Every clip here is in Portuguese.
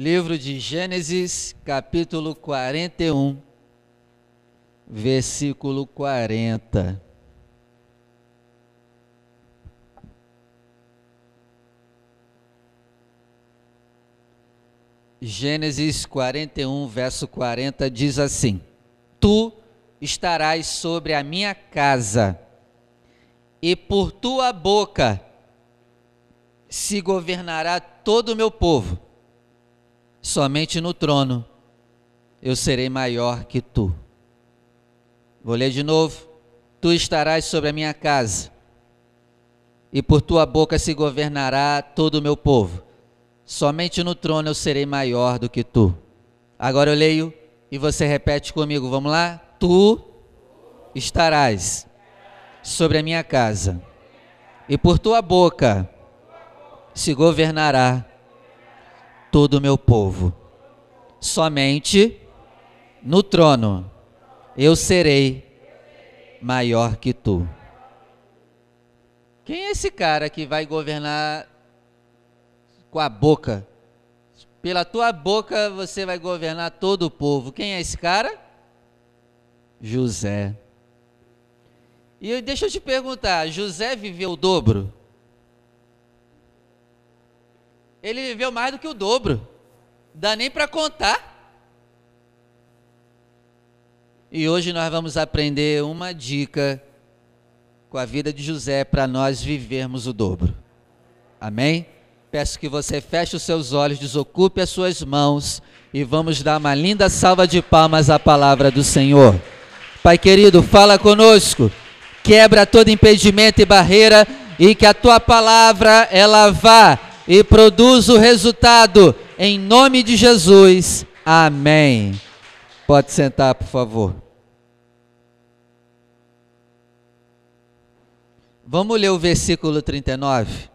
Livro de Gênesis, capítulo 41, versículo 40. Gênesis 41, verso 40 diz assim: Tu estarás sobre a minha casa, e por tua boca se governará todo o meu povo. Somente no trono eu serei maior que tu. Vou ler de novo. Tu estarás sobre a minha casa, e por tua boca se governará todo o meu povo. Somente no trono eu serei maior do que tu. Agora eu leio e você repete comigo. Vamos lá? Tu estarás sobre a minha casa, e por tua boca se governará todo o meu povo. Somente no trono eu serei maior que tu. Quem é esse cara que vai governar com a boca? Pela tua boca você vai governar todo o povo. Quem é esse cara? José. E deixa eu te perguntar: José viveu o dobro? Ele viveu mais do que o dobro. Dá nem para contar. E hoje nós vamos aprender uma dica com a vida de José para nós vivermos o dobro. Amém? Peço que você feche os seus olhos, desocupe as suas mãos e vamos dar uma linda salva de palmas à palavra do Senhor. Pai querido, fala conosco, quebra todo impedimento e barreira e que a tua palavra ela vá e produz o resultado em nome de Jesus. Amém. Pode sentar, por favor. Vamos ler o versículo 39.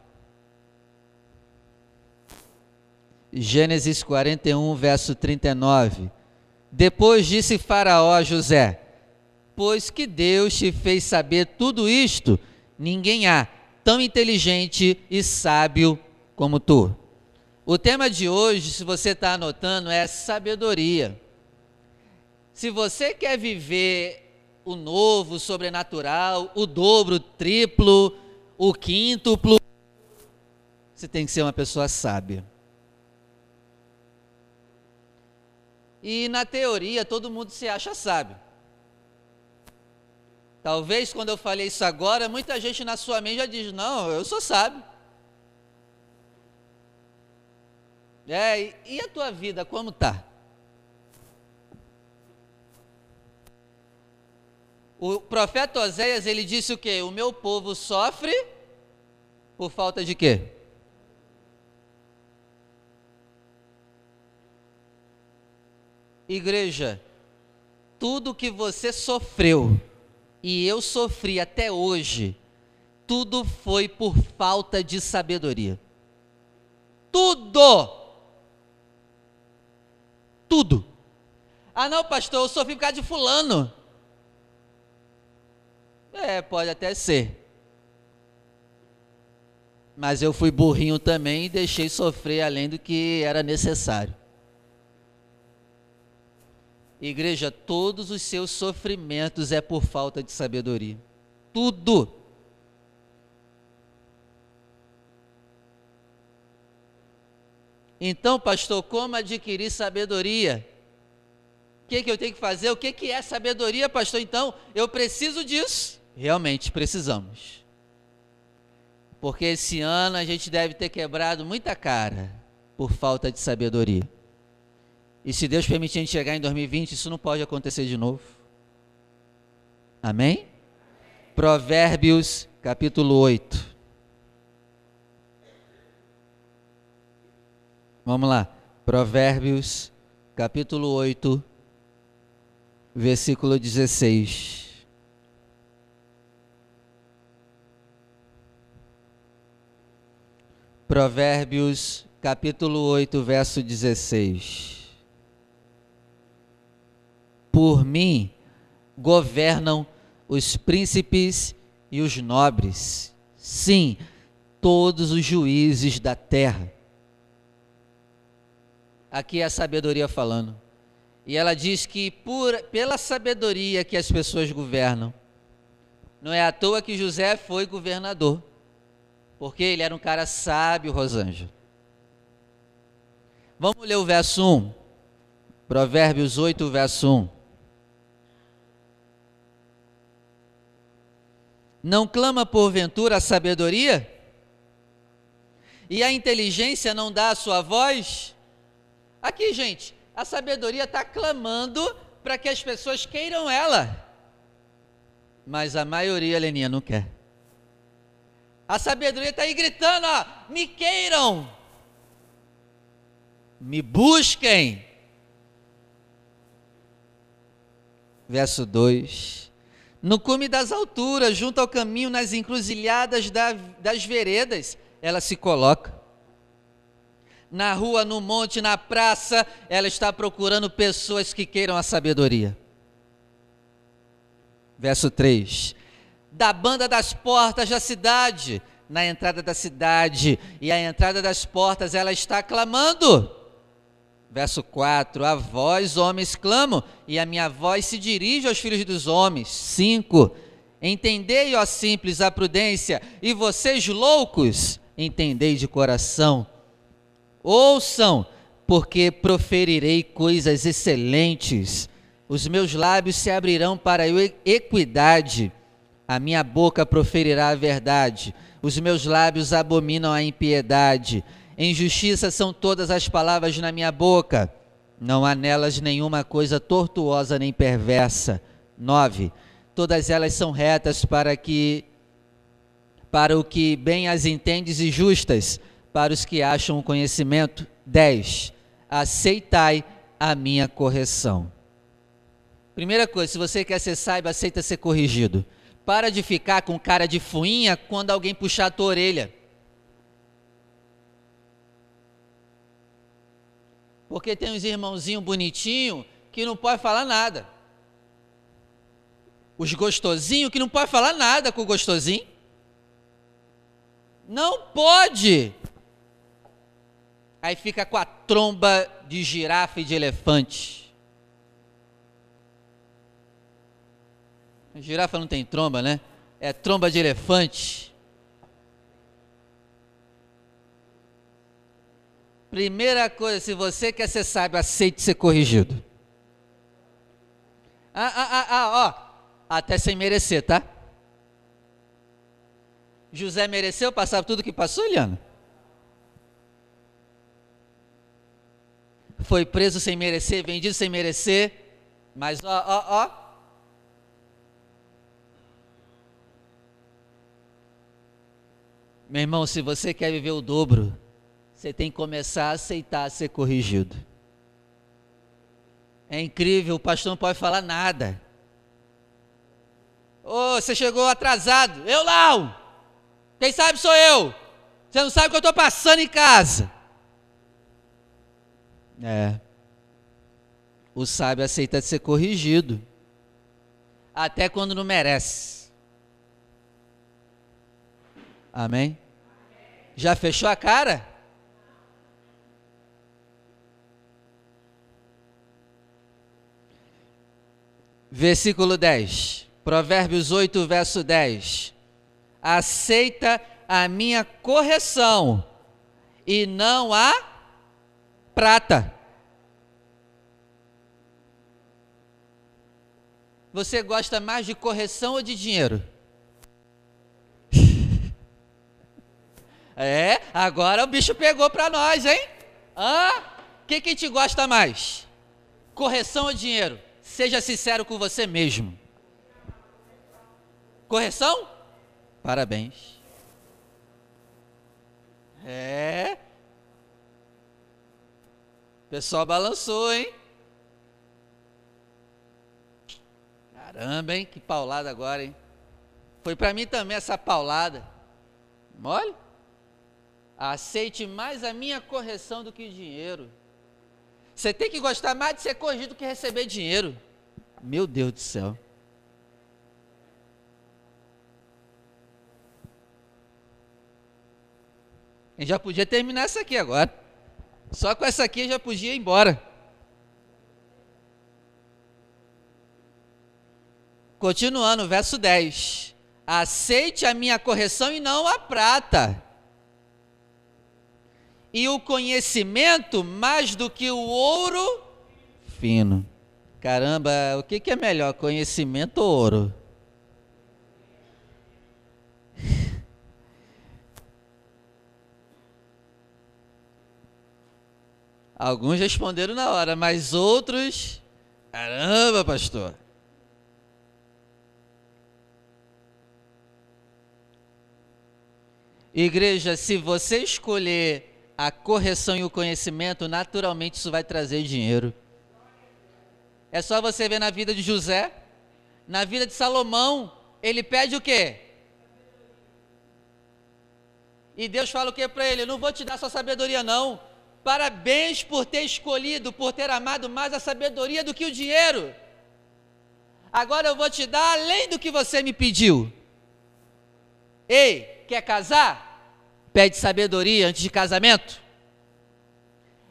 Gênesis 41, verso 39. Depois disse Faraó a José: Pois que Deus te fez saber tudo isto, ninguém há tão inteligente e sábio como tu. O tema de hoje, se você está anotando, é sabedoria. Se você quer viver o novo, o sobrenatural, o dobro, o triplo, o quíntuplo, você tem que ser uma pessoa sábia. E na teoria todo mundo se acha sábio. Talvez quando eu falei isso agora, muita gente na sua mente já diz: Não, eu sou sábio. É, e a tua vida como tá? O profeta Oséias, ele disse o quê? O meu povo sofre por falta de quê? Igreja, tudo que você sofreu e eu sofri até hoje, tudo foi por falta de sabedoria. Tudo! Tudo. Ah, não, pastor, eu sofri por causa de fulano. É, pode até ser. Mas eu fui burrinho também e deixei sofrer além do que era necessário. Igreja, todos os seus sofrimentos é por falta de sabedoria. Tudo. Então, pastor, como adquirir sabedoria? O que, que eu tenho que fazer? O que, que é sabedoria, pastor? Então, eu preciso disso. Realmente precisamos. Porque esse ano a gente deve ter quebrado muita cara por falta de sabedoria. E se Deus permitir a gente chegar em 2020, isso não pode acontecer de novo. Amém? Provérbios capítulo 8. Vamos lá. Provérbios, capítulo 8, versículo 16. Provérbios, capítulo 8, verso 16. Por mim governam os príncipes e os nobres, sim, todos os juízes da terra Aqui é a sabedoria falando. E ela diz que por, pela sabedoria que as pessoas governam, não é à toa que José foi governador, porque ele era um cara sábio, Rosângela. Vamos ler o verso 1. Provérbios 8, verso 1. Não clama porventura a sabedoria? E a inteligência não dá a sua voz? Aqui, gente, a sabedoria está clamando para que as pessoas queiram ela. Mas a maioria, Leninha, não quer. A sabedoria está aí gritando: ó, me queiram, me busquem. Verso 2: No cume das alturas, junto ao caminho, nas encruzilhadas da, das veredas, ela se coloca na rua, no monte, na praça, ela está procurando pessoas que queiram a sabedoria. Verso 3: Da banda das portas da cidade, na entrada da cidade e a entrada das portas, ela está clamando. Verso 4: A voz, homens, clamam, e a minha voz se dirige aos filhos dos homens. 5: Entendei, ó simples, a prudência, e vocês loucos, entendei de coração Ouçam, porque proferirei coisas excelentes. Os meus lábios se abrirão para a equidade. A minha boca proferirá a verdade. Os meus lábios abominam a impiedade. Em justiça são todas as palavras na minha boca. Não há nelas nenhuma coisa tortuosa nem perversa. 9. Todas elas são retas para que para o que bem as entendes e justas para os que acham o conhecimento. 10. Aceitai a minha correção. Primeira coisa, se você quer ser sábio, aceita ser corrigido. Para de ficar com cara de fuinha quando alguém puxar a tua orelha. Porque tem uns irmãozinhos bonitinhos que não pode falar nada. Os gostosinhos que não pode falar nada com o gostosinho. Não pode aí fica com a tromba de girafa e de elefante. A girafa não tem tromba, né? É tromba de elefante. Primeira coisa, se você quer ser sábio, aceite ser corrigido. Ah, ah, ah, ah, ó, até sem merecer, tá? José mereceu passar tudo que passou, Eliana? Foi preso sem merecer, vendido sem merecer, mas ó, ó, ó. Meu irmão, se você quer viver o dobro, você tem que começar a aceitar ser corrigido. É incrível, o pastor não pode falar nada. Ô, oh, você chegou atrasado. Eu não! Quem sabe sou eu. Você não sabe o que eu estou passando em casa. É. O sábio aceita ser corrigido, até quando não merece. Amém? Já fechou a cara? Versículo 10, Provérbios 8, verso 10. Aceita a minha correção e não a prata. Você gosta mais de correção ou de dinheiro? é, agora o bicho pegou para nós, hein? Ah, o que, que te gosta mais? Correção ou dinheiro? Seja sincero com você mesmo. Correção? Parabéns. É, pessoal balançou, hein? Caramba, hein? Que paulada agora, hein? Foi para mim também essa paulada. Olha. Aceite mais a minha correção do que dinheiro. Você tem que gostar mais de ser corrigido do que receber dinheiro. Meu Deus do céu. A gente já podia terminar isso aqui agora. Só com essa aqui já podia ir embora. Continuando, verso 10. Aceite a minha correção e não a prata. E o conhecimento mais do que o ouro fino. Caramba, o que, que é melhor, conhecimento ou ouro? Alguns responderam na hora, mas outros, caramba, pastor. Igreja, se você escolher a correção e o conhecimento, naturalmente isso vai trazer dinheiro. É só você ver na vida de José, na vida de Salomão, ele pede o quê? E Deus fala o que para ele? Eu não vou te dar sua sabedoria, não. Parabéns por ter escolhido, por ter amado mais a sabedoria do que o dinheiro. Agora eu vou te dar além do que você me pediu. Ei, quer casar? Pede sabedoria antes de casamento.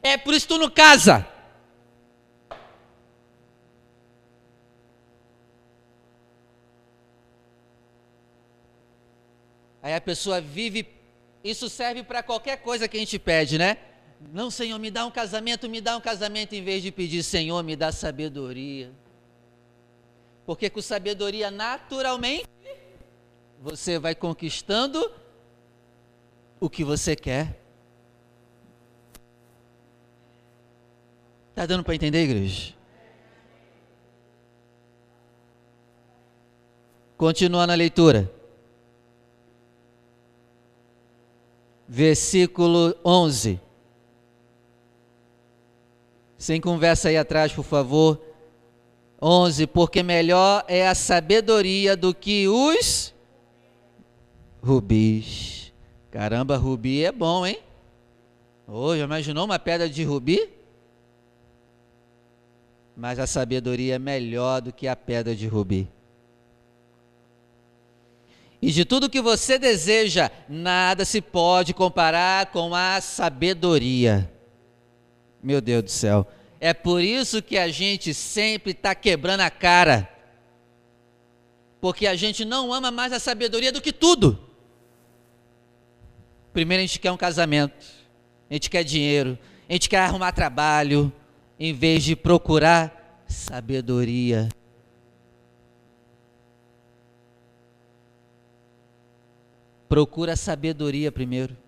É por isso que tu não casa. Aí a pessoa vive, isso serve para qualquer coisa que a gente pede, né? Não, Senhor, me dá um casamento, me dá um casamento, em vez de pedir, Senhor, me dá sabedoria. Porque com sabedoria, naturalmente, você vai conquistando o que você quer. Está dando para entender, igreja? Continuando a leitura. Versículo 11. Sem conversa aí atrás, por favor. 11. Porque melhor é a sabedoria do que os rubis. Caramba, rubi é bom, hein? Oh, já imaginou uma pedra de rubi? Mas a sabedoria é melhor do que a pedra de rubi. E de tudo que você deseja, nada se pode comparar com a sabedoria. Meu Deus do céu. É por isso que a gente sempre está quebrando a cara. Porque a gente não ama mais a sabedoria do que tudo. Primeiro a gente quer um casamento, a gente quer dinheiro, a gente quer arrumar trabalho, em vez de procurar sabedoria. Procura sabedoria primeiro.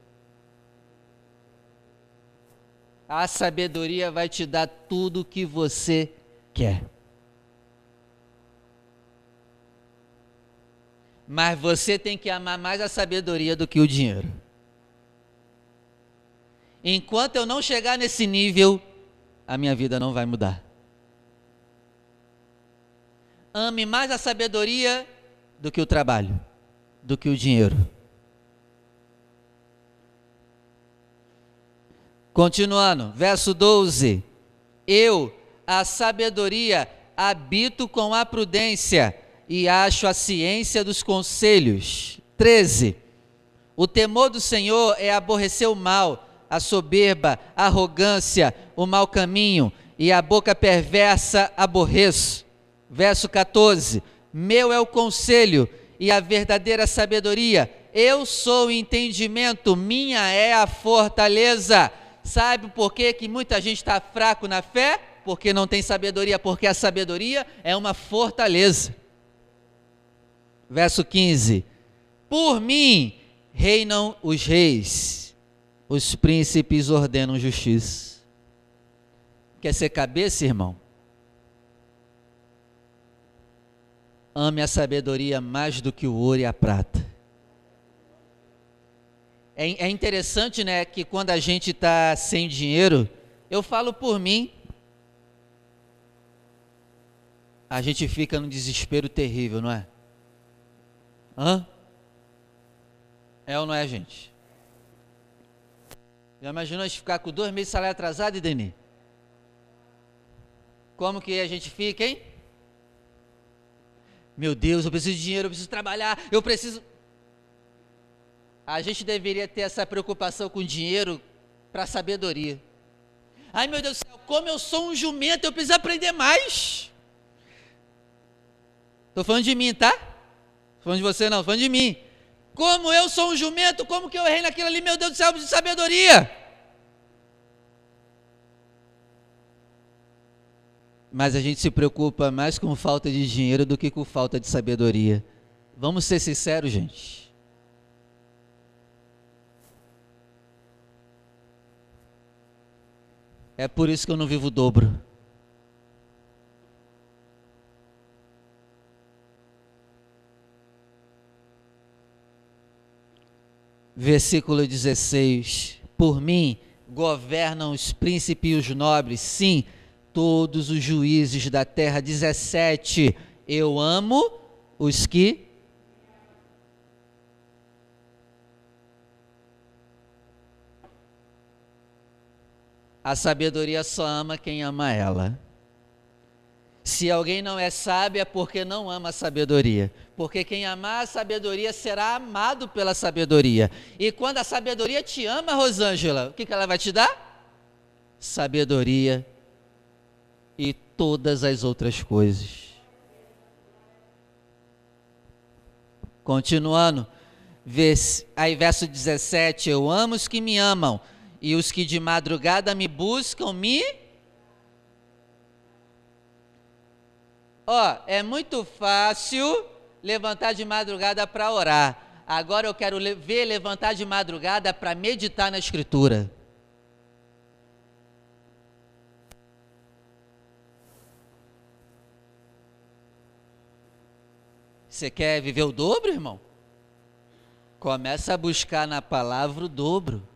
A sabedoria vai te dar tudo o que você quer. Mas você tem que amar mais a sabedoria do que o dinheiro. Enquanto eu não chegar nesse nível, a minha vida não vai mudar. Ame mais a sabedoria do que o trabalho, do que o dinheiro. Continuando, verso 12: Eu, a sabedoria, habito com a prudência e acho a ciência dos conselhos. 13. O temor do Senhor é aborrecer o mal, a soberba, a arrogância, o mau caminho e a boca perversa aborreço. Verso 14: Meu é o conselho e a verdadeira sabedoria. Eu sou o entendimento, minha é a fortaleza. Sabe por que, que muita gente está fraco na fé? Porque não tem sabedoria, porque a sabedoria é uma fortaleza. Verso 15: Por mim reinam os reis, os príncipes ordenam justiça. Quer ser cabeça, irmão? Ame a sabedoria mais do que o ouro e a prata. É, é interessante, né, que quando a gente está sem dinheiro, eu falo por mim, a gente fica num desespero terrível, não é? Hã? É ou não é, gente? Já imaginou a gente ficar com dois meses de salário atrasado, Deni? Como que a gente fica, hein? Meu Deus, eu preciso de dinheiro, eu preciso trabalhar, eu preciso. A gente deveria ter essa preocupação com dinheiro para sabedoria. Ai meu Deus do céu, como eu sou um jumento, eu preciso aprender mais. Estou falando de mim, tá? Estou falando de você não, estou falando de mim. Como eu sou um jumento, como que eu errei naquilo ali, meu Deus do céu, de sabedoria. Mas a gente se preocupa mais com falta de dinheiro do que com falta de sabedoria. Vamos ser sinceros, gente. É por isso que eu não vivo o dobro. Versículo 16: Por mim governam os príncipes e os nobres, sim, todos os juízes da terra. 17: Eu amo os que A sabedoria só ama quem ama ela. Se alguém não é sábio é porque não ama a sabedoria. Porque quem amar a sabedoria será amado pela sabedoria. E quando a sabedoria te ama, Rosângela, o que, que ela vai te dar? Sabedoria e todas as outras coisas. Continuando, aí verso 17: Eu amo os que me amam e os que de madrugada me buscam me. Ó, é muito fácil levantar de madrugada para orar. Agora eu quero ver levantar de madrugada para meditar na Escritura. Você quer viver o dobro, irmão? Começa a buscar na palavra o dobro.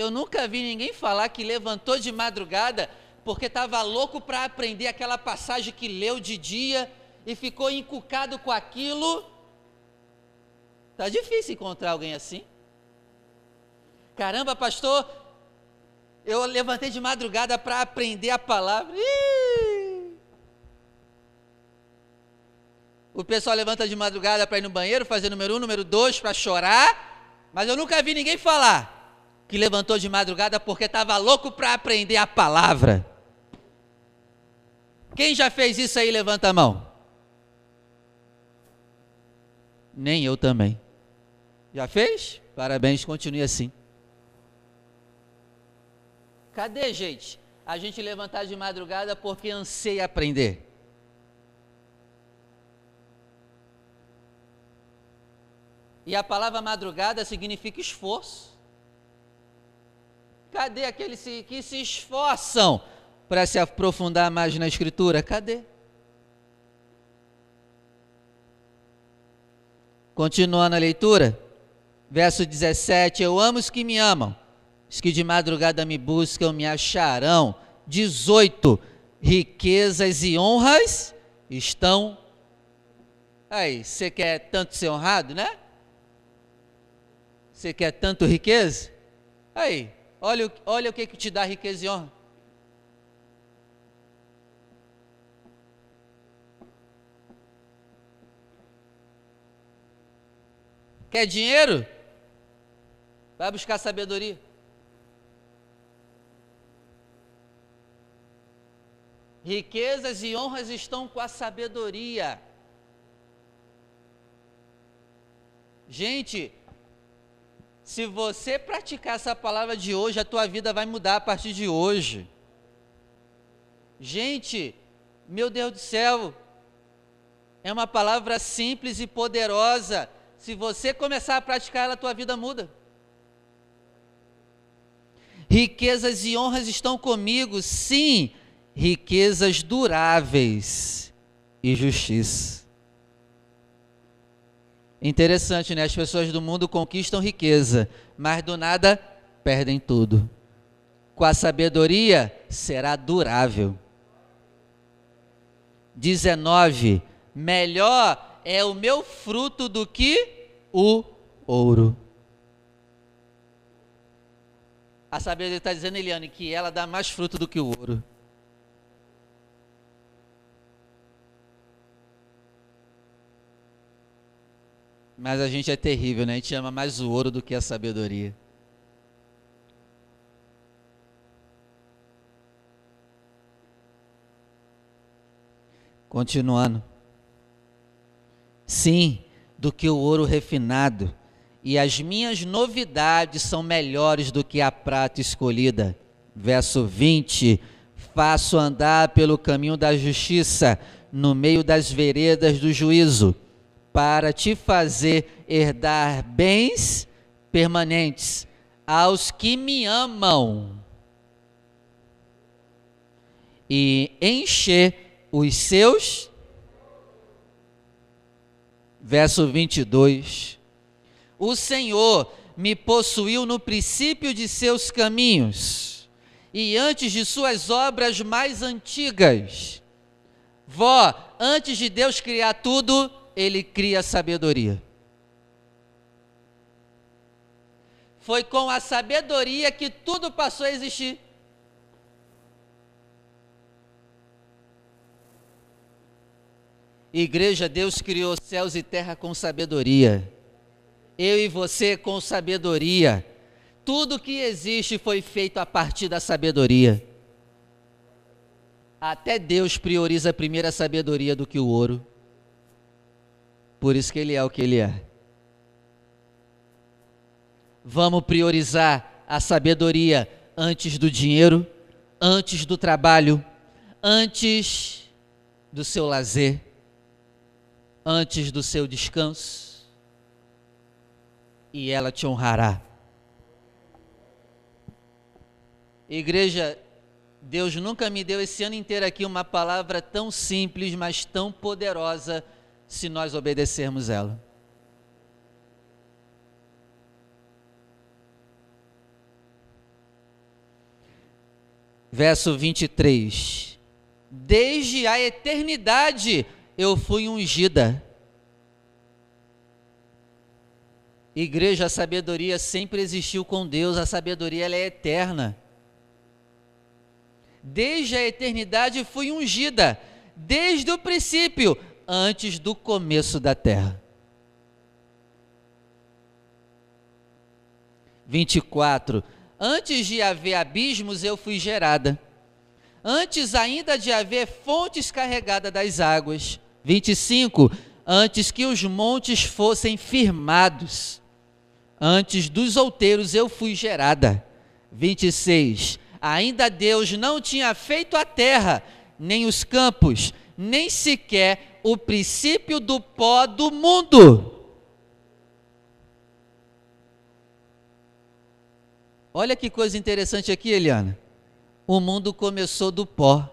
Eu nunca vi ninguém falar que levantou de madrugada porque estava louco para aprender aquela passagem que leu de dia e ficou encucado com aquilo. Tá difícil encontrar alguém assim. Caramba, pastor, eu levantei de madrugada para aprender a palavra. Ih! O pessoal levanta de madrugada para ir no banheiro, fazer número um, número dois, para chorar, mas eu nunca vi ninguém falar que levantou de madrugada porque estava louco para aprender a palavra. Quem já fez isso aí, levanta a mão. Nem eu também. Já fez? Parabéns, continue assim. Cadê, gente? A gente levantar de madrugada porque anseia aprender. E a palavra madrugada significa esforço. Cadê aqueles que se esforçam para se aprofundar mais na Escritura? Cadê? Continuando a leitura, verso 17: Eu amo os que me amam, os que de madrugada me buscam me acharão. 18: Riquezas e honras estão. Aí, você quer tanto ser honrado, né? Você quer tanto riqueza? Aí, Olha, olha o que, que te dá riqueza e honra. Quer dinheiro? Vai buscar sabedoria. Riquezas e honras estão com a sabedoria. Gente, se você praticar essa palavra de hoje, a tua vida vai mudar a partir de hoje. Gente, meu Deus do céu, é uma palavra simples e poderosa. Se você começar a praticar ela, a tua vida muda. Riquezas e honras estão comigo, sim, riquezas duráveis e justiça. Interessante, né? As pessoas do mundo conquistam riqueza, mas do nada perdem tudo. Com a sabedoria será durável. 19. Melhor é o meu fruto do que o ouro. A sabedoria está dizendo, Eliane, que ela dá mais fruto do que o ouro. Mas a gente é terrível, né? A gente ama mais o ouro do que a sabedoria. Continuando. Sim, do que o ouro refinado, e as minhas novidades são melhores do que a prata escolhida. Verso 20: Faço andar pelo caminho da justiça, no meio das veredas do juízo para te fazer herdar bens permanentes aos que me amam e encher os seus. Verso 22. O Senhor me possuiu no princípio de seus caminhos e antes de suas obras mais antigas. Vó, antes de Deus criar tudo, ele cria sabedoria. Foi com a sabedoria que tudo passou a existir. Igreja, Deus criou céus e terra com sabedoria. Eu e você com sabedoria. Tudo que existe foi feito a partir da sabedoria. Até Deus prioriza primeiro a sabedoria do que o ouro. Por isso que ele é o que ele é. Vamos priorizar a sabedoria antes do dinheiro, antes do trabalho, antes do seu lazer antes do seu descanso, e ela te honrará. Igreja, Deus nunca me deu esse ano inteiro aqui uma palavra tão simples, mas tão poderosa, se nós obedecermos ela. Verso 23. Desde a eternidade eu fui ungida. Igreja, a sabedoria sempre existiu com Deus, a sabedoria ela é eterna. Desde a eternidade fui ungida, desde o princípio, antes do começo da terra. 24. Antes de haver abismos, eu fui gerada. Antes ainda de haver fontes carregadas das águas, 25. Antes que os montes fossem firmados, antes dos outeiros eu fui gerada. 26. Ainda Deus não tinha feito a terra, nem os campos, nem sequer o princípio do pó do mundo. Olha que coisa interessante aqui, Eliana. O mundo começou do pó.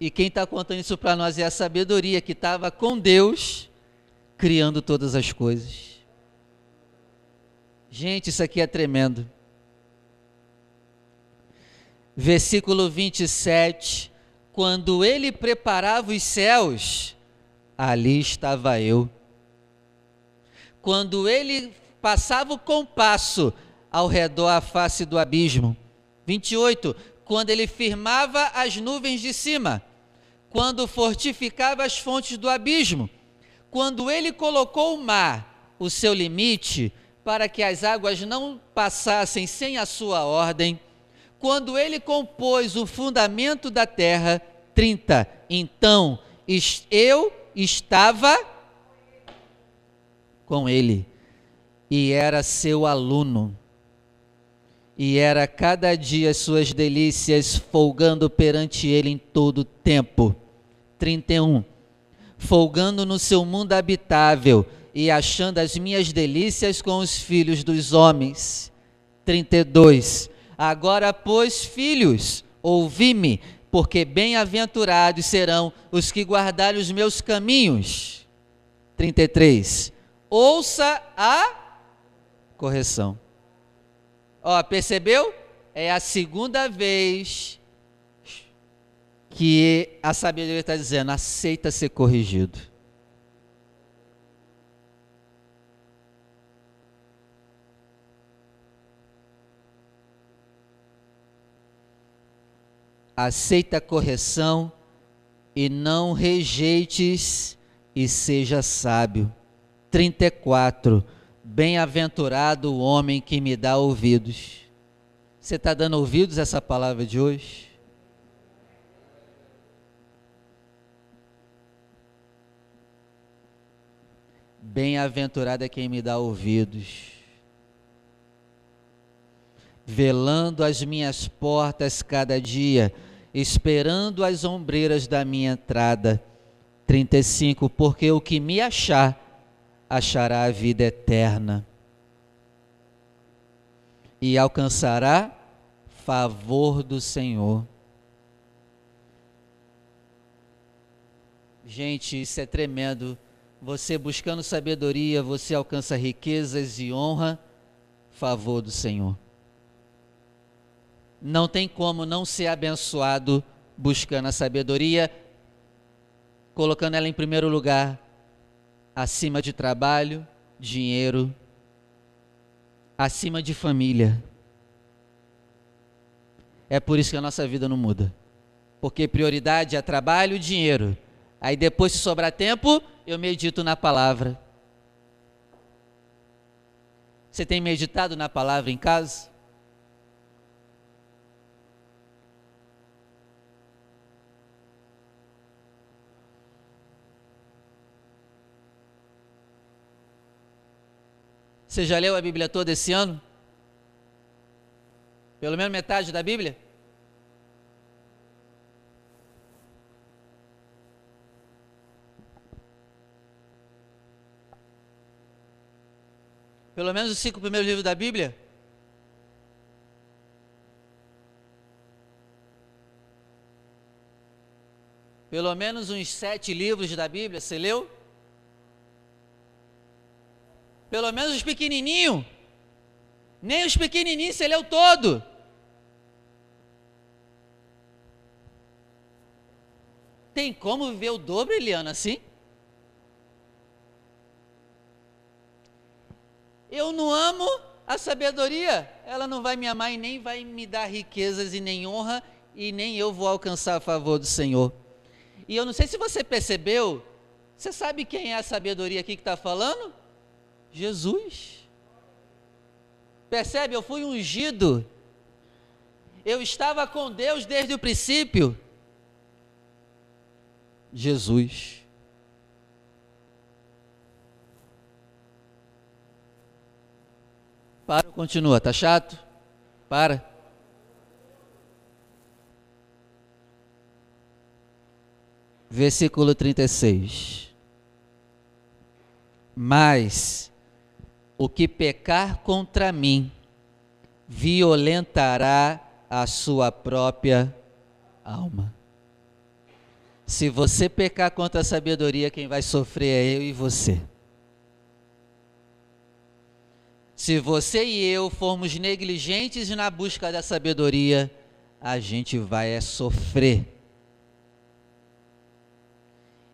E quem está contando isso para nós é a sabedoria que estava com Deus, criando todas as coisas. Gente, isso aqui é tremendo. Versículo 27. Quando ele preparava os céus, ali estava eu. Quando ele passava o compasso ao redor a face do abismo. 28. Quando ele firmava as nuvens de cima quando fortificava as fontes do abismo, quando ele colocou o mar, o seu limite, para que as águas não passassem sem a sua ordem, quando ele compôs o fundamento da terra, 30. Então eu estava com ele e era seu aluno e era cada dia suas delícias folgando perante ele em todo o tempo. 31. Folgando no seu mundo habitável e achando as minhas delícias com os filhos dos homens. 32. Agora, pois, filhos, ouvi-me, porque bem-aventurados serão os que guardarem os meus caminhos. 33. Ouça a correção. Ó, percebeu? É a segunda vez que a sabedoria está dizendo: aceita ser corrigido. Aceita a correção e não rejeites e seja sábio. 34. Bem-aventurado o homem que me dá ouvidos. Você está dando ouvidos a essa palavra de hoje? Bem-aventurado é quem me dá ouvidos, velando as minhas portas cada dia, esperando as ombreiras da minha entrada. 35. Porque o que me achar, achará a vida eterna e alcançará favor do Senhor. Gente, isso é tremendo. Você buscando sabedoria, você alcança riquezas e honra, favor do Senhor. Não tem como não ser abençoado buscando a sabedoria, colocando ela em primeiro lugar, acima de trabalho, dinheiro, acima de família. É por isso que a nossa vida não muda. Porque prioridade é trabalho e dinheiro. Aí depois, se sobrar tempo, eu medito na palavra. Você tem meditado na palavra em casa? Você já leu a Bíblia toda esse ano? Pelo menos metade da Bíblia? Pelo menos os cinco primeiros livros da Bíblia? Pelo menos uns sete livros da Bíblia, você leu? Pelo menos os pequenininhos. Nem os pequenininhos você leu todo. Tem como viver o dobro, Eliana, assim? Eu não amo a sabedoria, ela não vai me amar e nem vai me dar riquezas e nem honra, e nem eu vou alcançar a favor do Senhor. E eu não sei se você percebeu, você sabe quem é a sabedoria aqui que está falando? Jesus. Percebe? Eu fui ungido. Eu estava com Deus desde o princípio. Jesus. Para, continua. Tá chato? Para. Versículo 36. Mas o que pecar contra mim violentará a sua própria alma. Se você pecar contra a sabedoria, quem vai sofrer é eu e você. Se você e eu formos negligentes na busca da sabedoria, a gente vai é sofrer.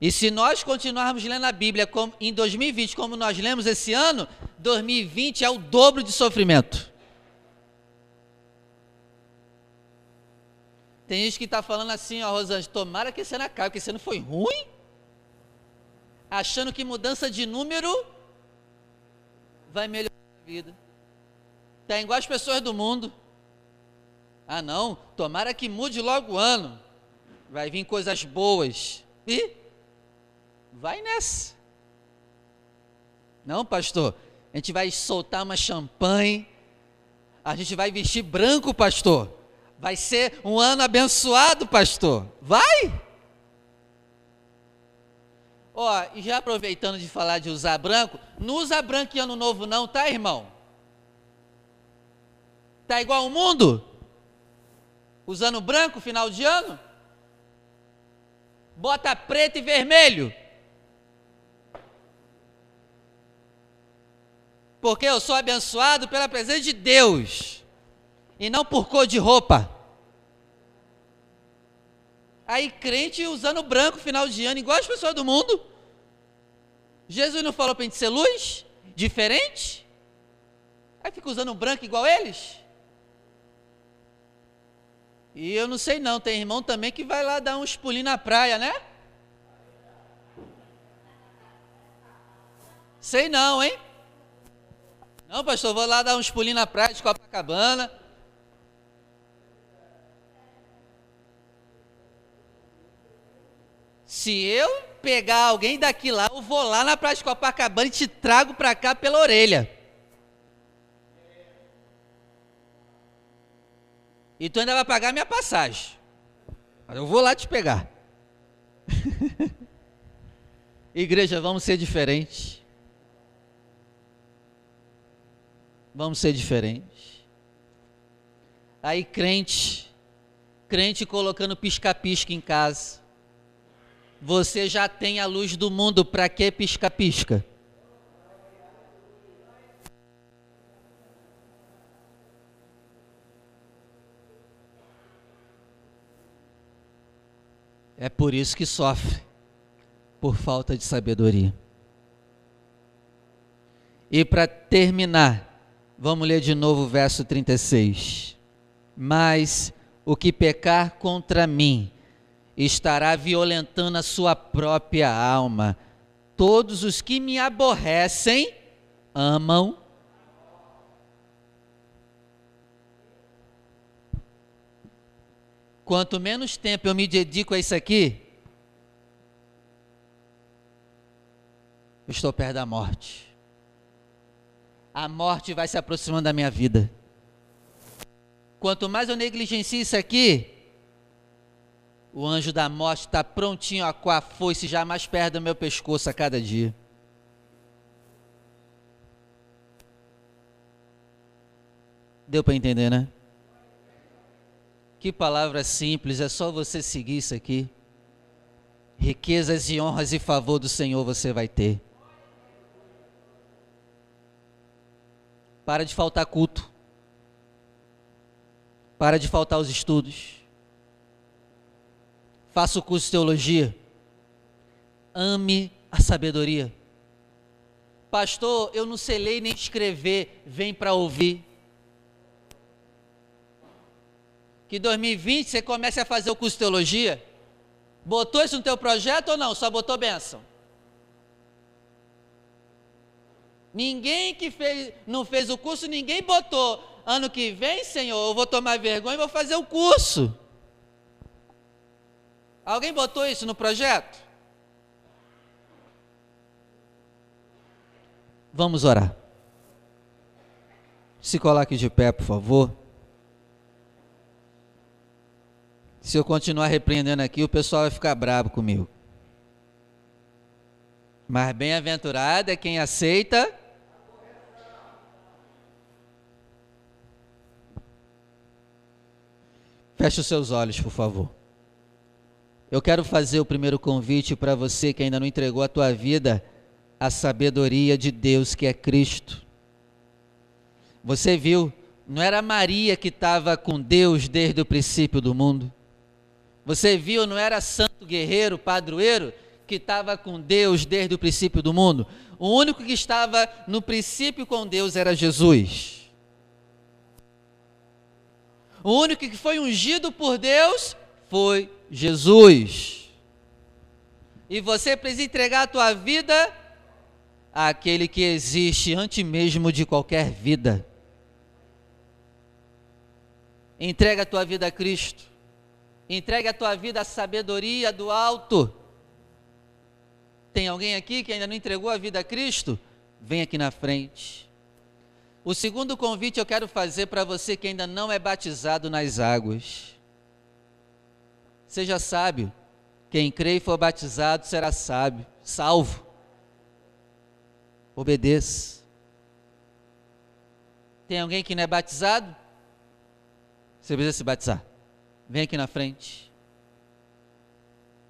E se nós continuarmos lendo a Bíblia como, em 2020, como nós lemos esse ano, 2020 é o dobro de sofrimento. Tem gente que está falando assim, ó, Rosângela, tomara que esse ano acabe, porque esse ano foi ruim. Achando que mudança de número vai melhorar a vida. Está igual as pessoas do mundo. Ah, não, tomara que mude logo o ano. Vai vir coisas boas. E Vai nessa. Não, pastor, a gente vai soltar uma champanhe, a gente vai vestir branco, pastor. Vai ser um ano abençoado, pastor. Vai! Ó, e já aproveitando de falar de usar branco, não usa branco em ano novo não, tá, irmão? Tá igual o mundo? Usando branco final de ano? Bota preto e vermelho. Porque eu sou abençoado pela presença de Deus e não por cor de roupa. Aí crente usando branco final de ano, igual as pessoas do mundo. Jesus não falou para a gente ser luz? Diferente? Aí fica usando branco igual eles? E eu não sei não, tem irmão também que vai lá dar uns pulinhos na praia, né? Sei não, hein? Não, pastor, vou lá dar uns pulinhos na praia de Copacabana. Se eu pegar alguém daqui lá, eu vou lá na praia de Copacabana e te trago para cá pela orelha. E tu ainda vai pagar minha passagem. Mas eu vou lá te pegar. Igreja, vamos ser diferentes. Vamos ser diferentes. Aí, crente, crente colocando pisca-pisca em casa. Você já tem a luz do mundo, para que pisca-pisca? É por isso que sofre, por falta de sabedoria. E para terminar, vamos ler de novo o verso 36. Mas o que pecar contra mim estará violentando a sua própria alma. Todos os que me aborrecem amam Quanto menos tempo eu me dedico a isso aqui, eu estou perto da morte. A morte vai se aproximando da minha vida. Quanto mais eu negligencio isso aqui, o anjo da morte está prontinho a com a foice já mais perto do meu pescoço a cada dia. Deu para entender, né? Que palavra simples, é só você seguir isso aqui. Riquezas e honras e favor do Senhor você vai ter. Para de faltar culto. Para de faltar os estudos. Faça o curso de teologia. Ame a sabedoria. Pastor, eu não sei ler nem escrever, vem para ouvir. que 2020 você comece a fazer o curso de teologia? Botou isso no teu projeto ou não? Só botou bênção? Ninguém que fez, não fez o curso, ninguém botou. Ano que vem, Senhor, eu vou tomar vergonha e vou fazer o curso. Alguém botou isso no projeto? Vamos orar. Se coloque de pé, por favor. Se eu continuar repreendendo aqui, o pessoal vai ficar bravo comigo. Mas bem-aventurado é quem aceita. Feche os seus olhos, por favor. Eu quero fazer o primeiro convite para você que ainda não entregou a tua vida à sabedoria de Deus, que é Cristo. Você viu, não era Maria que estava com Deus desde o princípio do mundo. Você viu, não era santo guerreiro, padroeiro, que estava com Deus desde o princípio do mundo? O único que estava no princípio com Deus era Jesus. O único que foi ungido por Deus foi Jesus. E você precisa entregar a tua vida àquele que existe antes mesmo de qualquer vida. Entrega a tua vida a Cristo. Entregue a tua vida à sabedoria do alto. Tem alguém aqui que ainda não entregou a vida a Cristo? Vem aqui na frente. O segundo convite eu quero fazer para você que ainda não é batizado nas águas. Seja sábio. Quem crê e for batizado será sábio, salvo. Obedeça. Tem alguém que não é batizado? Você precisa se batizar. Vem aqui na frente.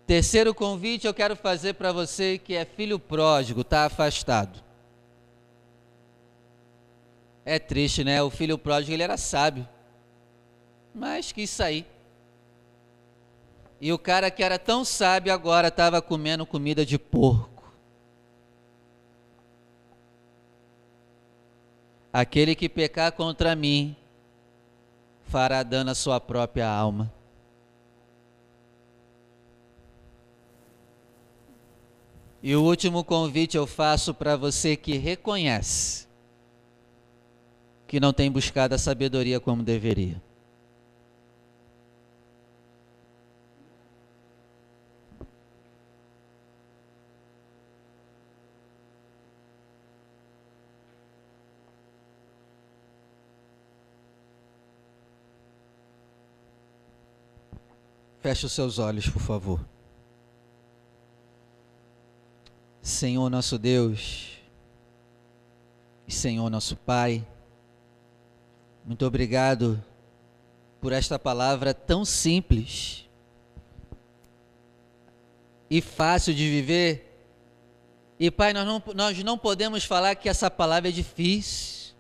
Terceiro convite eu quero fazer para você que é filho pródigo, está afastado. É triste, né? O filho pródigo ele era sábio, mas quis sair. E o cara que era tão sábio agora estava comendo comida de porco. Aquele que pecar contra mim, fará dano à sua própria alma. E o último convite eu faço para você que reconhece que não tem buscado a sabedoria como deveria. Feche os seus olhos, por favor. Senhor nosso Deus, Senhor nosso Pai, muito obrigado por esta palavra tão simples e fácil de viver. E Pai, nós não, nós não podemos falar que essa palavra é difícil.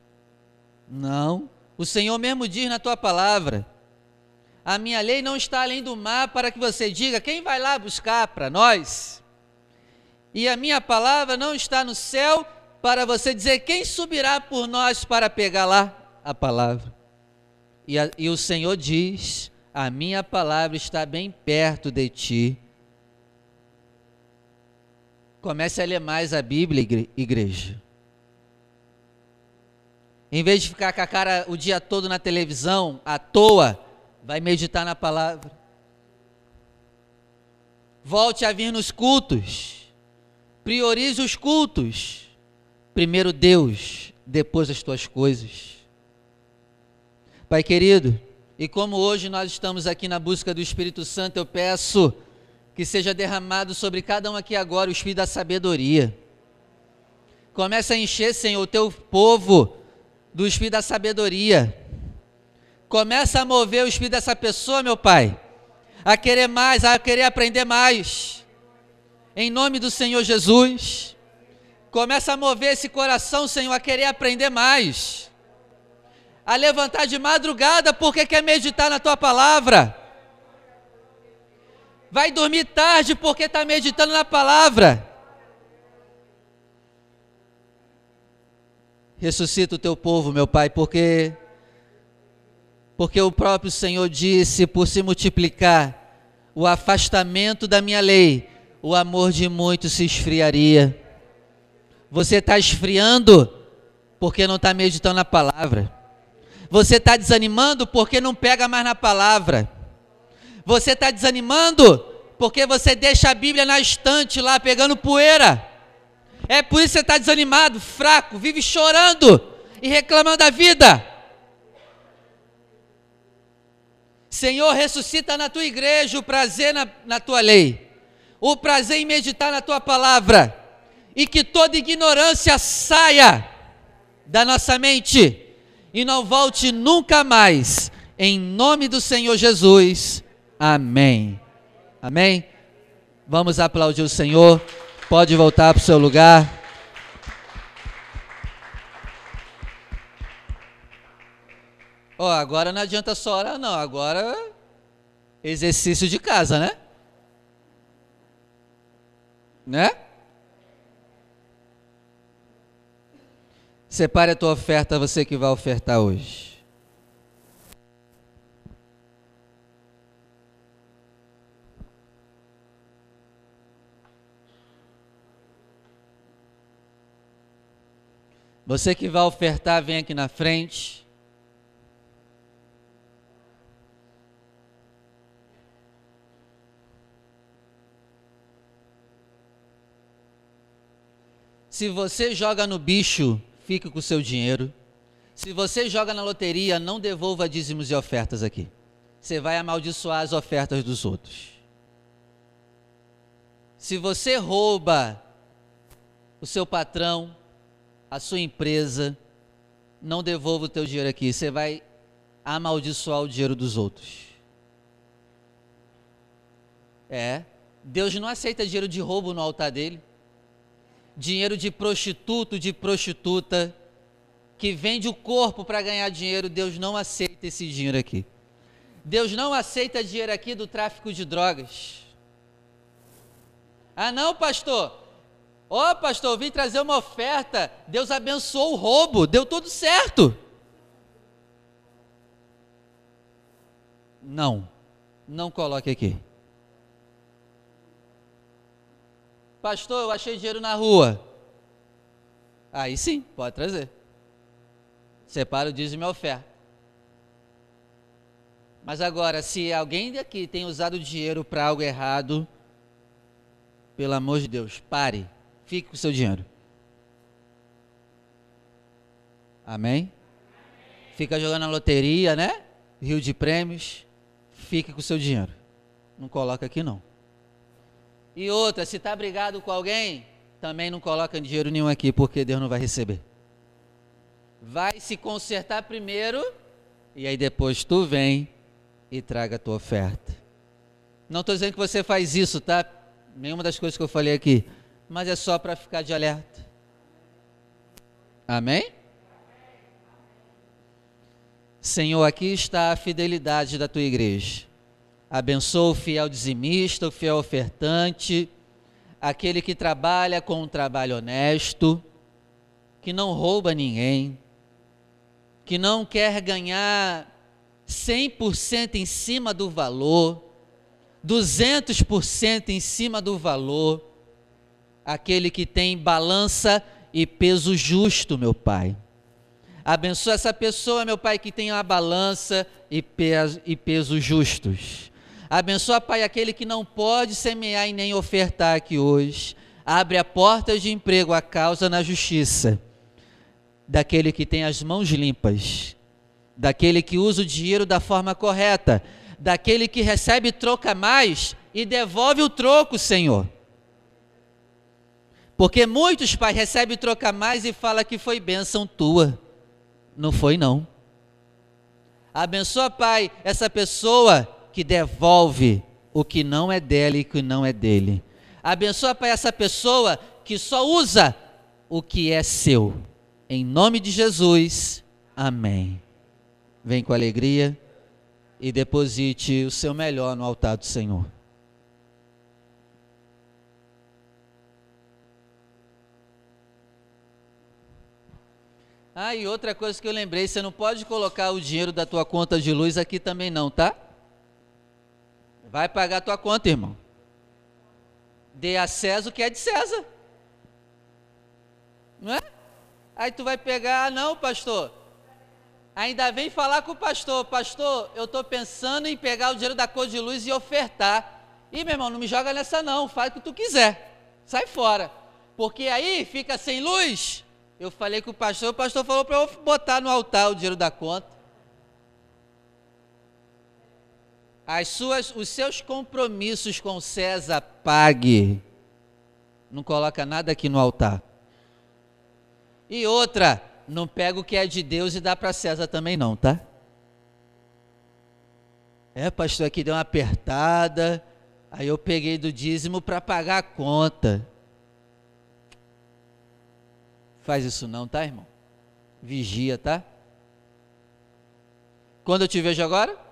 Não. O Senhor mesmo diz na tua palavra: a minha lei não está além do mar para que você diga quem vai lá buscar para nós. E a minha palavra não está no céu para você dizer quem subirá por nós para pegar lá a palavra. E, a, e o Senhor diz: a minha palavra está bem perto de ti. Comece a ler mais a Bíblia, igreja. Em vez de ficar com a cara o dia todo na televisão, à toa, vai meditar na palavra. Volte a vir nos cultos. Priorize os cultos. Primeiro Deus, depois as tuas coisas. Pai querido, e como hoje nós estamos aqui na busca do Espírito Santo, eu peço que seja derramado sobre cada um aqui agora o Espírito da sabedoria. Comece a encher, Senhor, o teu povo do Espírito da sabedoria. Começa a mover o Espírito dessa pessoa, meu Pai, a querer mais, a querer aprender mais. Em nome do Senhor Jesus. Começa a mover esse coração, Senhor, a querer aprender mais. A levantar de madrugada porque quer meditar na tua palavra. Vai dormir tarde porque está meditando na palavra. Ressuscita o teu povo, meu Pai, porque porque o próprio Senhor disse: por se multiplicar o afastamento da minha lei, o amor de muitos se esfriaria. Você está esfriando porque não está meditando na palavra. Você está desanimando porque não pega mais na palavra. Você está desanimando porque você deixa a Bíblia na estante lá pegando poeira. É por isso que você está desanimado, fraco, vive chorando e reclamando da vida. Senhor, ressuscita na tua igreja o prazer na, na tua lei, o prazer em meditar na tua palavra, e que toda ignorância saia da nossa mente e não volte nunca mais, em nome do Senhor Jesus. Amém. Amém. Vamos aplaudir o Senhor. Pode voltar para o seu lugar. Ó, oh, agora não adianta só orar, não. Agora exercício de casa, né? Né? Separe a tua oferta, você que vai ofertar hoje. Você que vai ofertar, vem aqui na frente. Se você joga no bicho, fique com o seu dinheiro. Se você joga na loteria, não devolva dízimos e ofertas aqui. Você vai amaldiçoar as ofertas dos outros. Se você rouba o seu patrão, a sua empresa, não devolva o teu dinheiro aqui, você vai amaldiçoar o dinheiro dos outros. É, Deus não aceita dinheiro de roubo no altar dele. Dinheiro de prostituto, de prostituta, que vende o corpo para ganhar dinheiro, Deus não aceita esse dinheiro aqui. Deus não aceita dinheiro aqui do tráfico de drogas. Ah, não, pastor, Ó, oh, pastor, vim trazer uma oferta. Deus abençoou o roubo, deu tudo certo. Não, não coloque aqui. Pastor, eu achei dinheiro na rua. Aí sim, pode trazer. Separa o dízimo e a oferta. Mas agora, se alguém daqui tem usado dinheiro para algo errado, pelo amor de Deus, pare Fique com o seu dinheiro. Amém? Fica jogando na loteria, né? Rio de prêmios. Fique com o seu dinheiro. não coloca aqui não. E outra, se está brigado com alguém, também não coloca dinheiro nenhum aqui, porque Deus não vai receber. Vai se consertar primeiro, e aí depois tu vem e traga a tua oferta. Não estou dizendo que você faz isso, tá? Nenhuma das coisas que eu falei aqui. Mas é só para ficar de alerta. Amém? Senhor, aqui está a fidelidade da tua igreja. Abençoa o fiel dizimista, o fiel ofertante, aquele que trabalha com um trabalho honesto, que não rouba ninguém, que não quer ganhar 100% em cima do valor, 200% em cima do valor, aquele que tem balança e peso justo, meu Pai. Abençoa essa pessoa, meu Pai, que tem uma balança e peso justos. Abençoa, Pai, aquele que não pode semear e nem ofertar aqui hoje. Abre a porta de emprego a causa na justiça. Daquele que tem as mãos limpas. Daquele que usa o dinheiro da forma correta. Daquele que recebe troca mais e devolve o troco, Senhor. Porque muitos, Pai, recebem troca mais e fala que foi bênção tua. Não foi não. Abençoa, Pai, essa pessoa que devolve o que não é dela e que não é dele. Abençoa, Pai, essa pessoa que só usa o que é seu. Em nome de Jesus. Amém. Vem com alegria e deposite o seu melhor no altar do Senhor. Ah, e outra coisa que eu lembrei, você não pode colocar o dinheiro da tua conta de luz aqui também não, tá? Vai pagar a tua conta, irmão. Dê a César o que é de César. Não é? Aí tu vai pegar, ah, não, pastor. Ainda vem falar com o pastor, pastor, eu estou pensando em pegar o dinheiro da cor de luz e ofertar. E meu irmão, não me joga nessa não, faz o que tu quiser. Sai fora. Porque aí fica sem luz, eu falei com o pastor, o pastor falou para eu botar no altar o dinheiro da conta. As suas, os seus compromissos com César, pague. Não coloca nada aqui no altar. E outra, não pega o que é de Deus e dá para César também não, tá? É, pastor, aqui deu uma apertada. Aí eu peguei do dízimo para pagar a conta. Faz isso não, tá, irmão? Vigia, tá? Quando eu te vejo agora?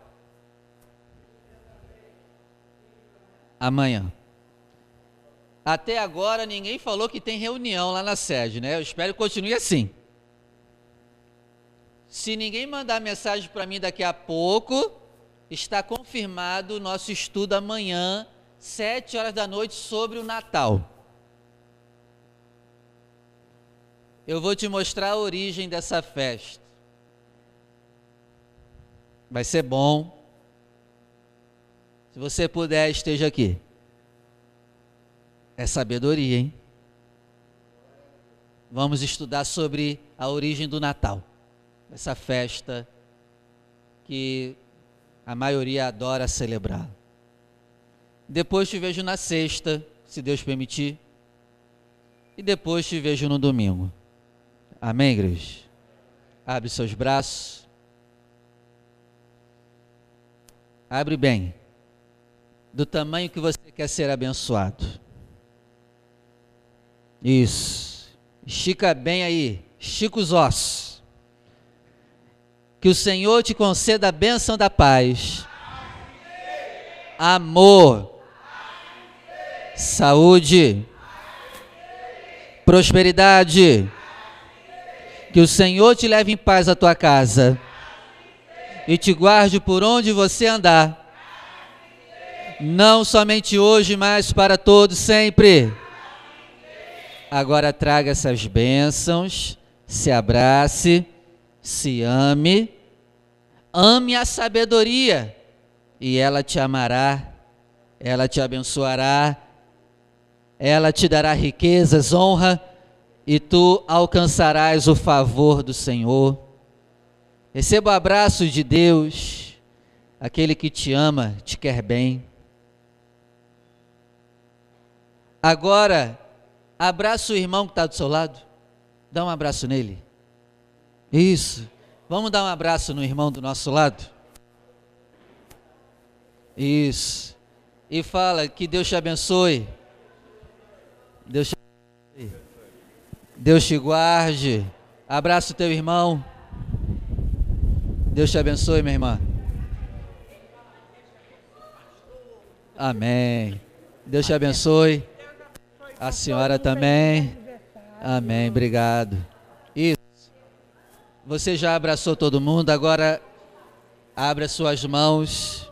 Amanhã. Até agora ninguém falou que tem reunião lá na sede, né? Eu espero que continue assim. Se ninguém mandar mensagem para mim daqui a pouco, está confirmado o nosso estudo amanhã, sete horas da noite, sobre o Natal. eu vou te mostrar a origem dessa festa. Vai ser bom. Se você puder, esteja aqui. É sabedoria, hein? Vamos estudar sobre a origem do Natal. Essa festa que a maioria adora celebrar. Depois te vejo na sexta, se Deus permitir. E depois te vejo no domingo. Amém, igreja? Abre seus braços. Abre bem. Do tamanho que você quer ser abençoado. Isso. Estica bem aí. Estica os ossos. Que o Senhor te conceda a bênção da paz. Amor. Saúde. Prosperidade que o Senhor te leve em paz à tua casa e te guarde por onde você andar. Não somente hoje, mas para todos sempre. Agora traga essas bênçãos, se abrace, se ame, ame a sabedoria e ela te amará, ela te abençoará, ela te dará riquezas, honra e tu alcançarás o favor do Senhor. Receba o abraço de Deus, aquele que te ama, te quer bem. Agora, abraça o irmão que está do seu lado. Dá um abraço nele. Isso. Vamos dar um abraço no irmão do nosso lado? Isso. E fala que Deus te abençoe. Deus te abençoe. Deus te guarde. Abraça o teu irmão. Deus te abençoe, minha irmã. Amém. Deus te abençoe. A senhora também. Amém. Obrigado. Isso. Você já abraçou todo mundo, agora abra suas mãos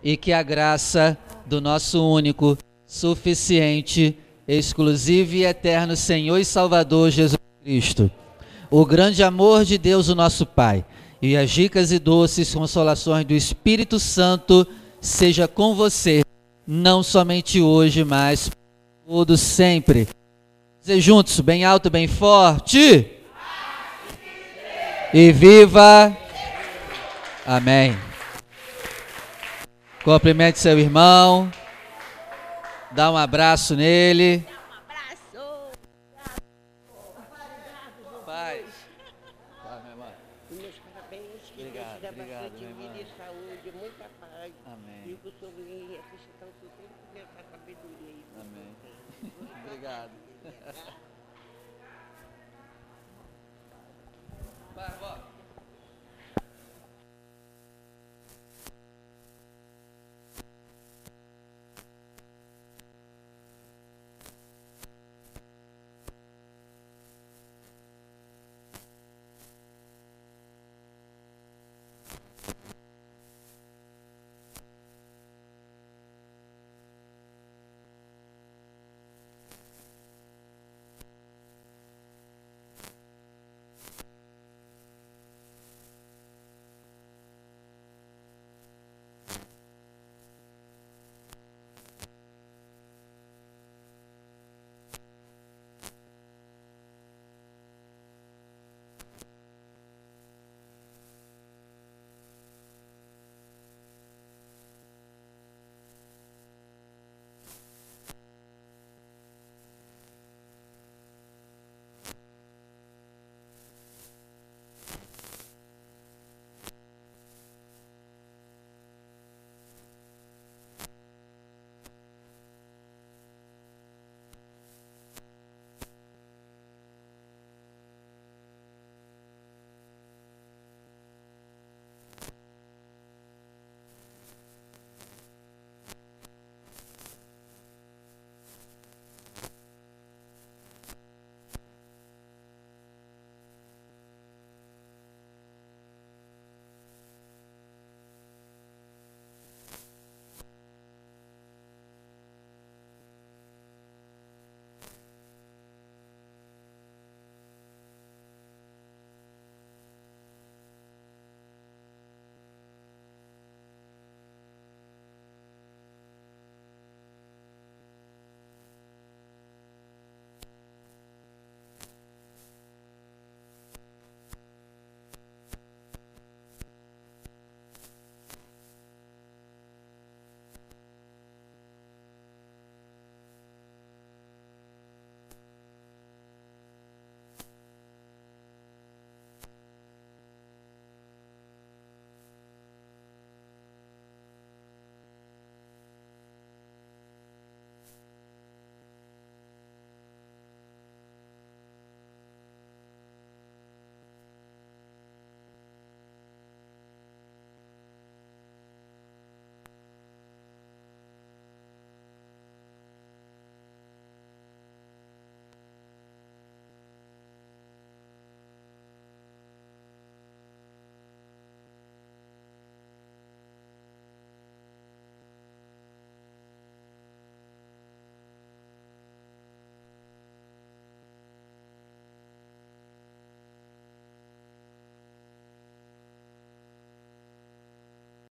e que a graça do nosso único, suficiente, exclusivo e eterno Senhor e Salvador Jesus Cristo, o grande amor de Deus, o nosso Pai, e as ricas e doces consolações do Espírito Santo seja com você, não somente hoje, mas todo sempre. Dizer juntos, bem alto, bem forte. E viva. Amém. Cumprimente seu irmão. Dá um abraço nele.